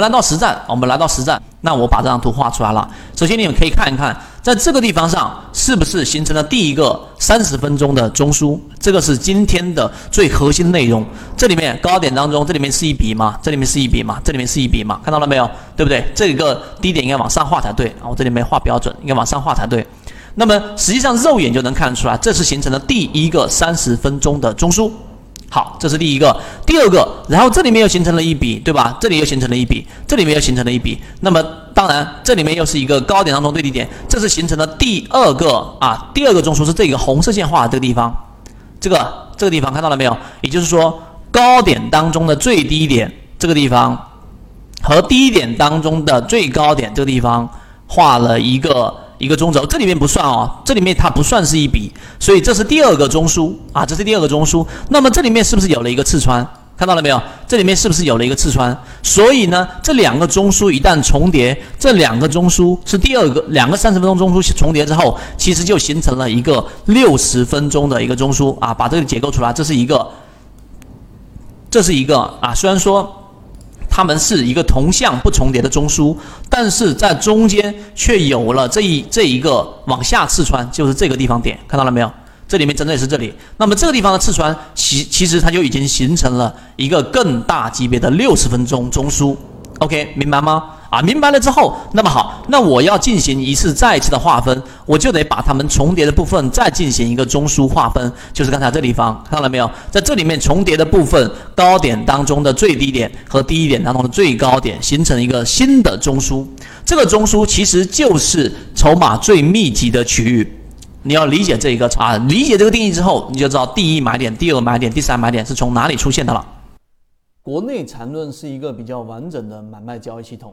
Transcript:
们来到实战，我们来到实战，那我把这张图画出来了。首先你们可以看一看，在这个地方上是不是形成了第一个三十分钟的中枢？这个是今天的最核心内容。这里面高点当中，这里面是一笔嘛？这里面是一笔嘛？这里面是一笔嘛？看到了没有？对不对？这个低点应该往上画才对啊！我这里没画标准，应该往上画才对。那么实际上肉眼就能看出来，这是形成了第一个三十分钟的中枢。好，这是第一个，第二个，然后这里面又形成了一笔，对吧？这里又形成了一笔，这里面又形成了一笔。那么当然，这里面又是一个高点当中最低点，这是形成了第二个啊，第二个中枢是这个红色线画这个地方，这个这个地方看到了没有？也就是说，高点当中的最低点这个地方和低点当中的最高点这个地方画了一个。一个中轴，这里面不算哦，这里面它不算是一笔，所以这是第二个中枢啊，这是第二个中枢。那么这里面是不是有了一个刺穿？看到了没有？这里面是不是有了一个刺穿？所以呢，这两个中枢一旦重叠，这两个中枢是第二个两个三十分钟中枢重叠之后，其实就形成了一个六十分钟的一个中枢啊。把这个结构出来，这是一个，这是一个啊。虽然说。它们是一个同向不重叠的中枢，但是在中间却有了这一这一个往下刺穿，就是这个地方点，看到了没有？这里面针对是这里，那么这个地方的刺穿，其其实它就已经形成了一个更大级别的六十分钟中枢。OK，明白吗？啊，明白了之后，那么好，那我要进行一次再一次的划分，我就得把它们重叠的部分再进行一个中枢划分，就是刚才这地方看到了没有？在这里面重叠的部分，高点当中的最低点和低点当中的最高点形成一个新的中枢，这个中枢其实就是筹码最密集的区域。你要理解这一个啊，理解这个定义之后，你就知道第一买点、第二买点、第三买点是从哪里出现的了。国内缠论是一个比较完整的买卖交易系统。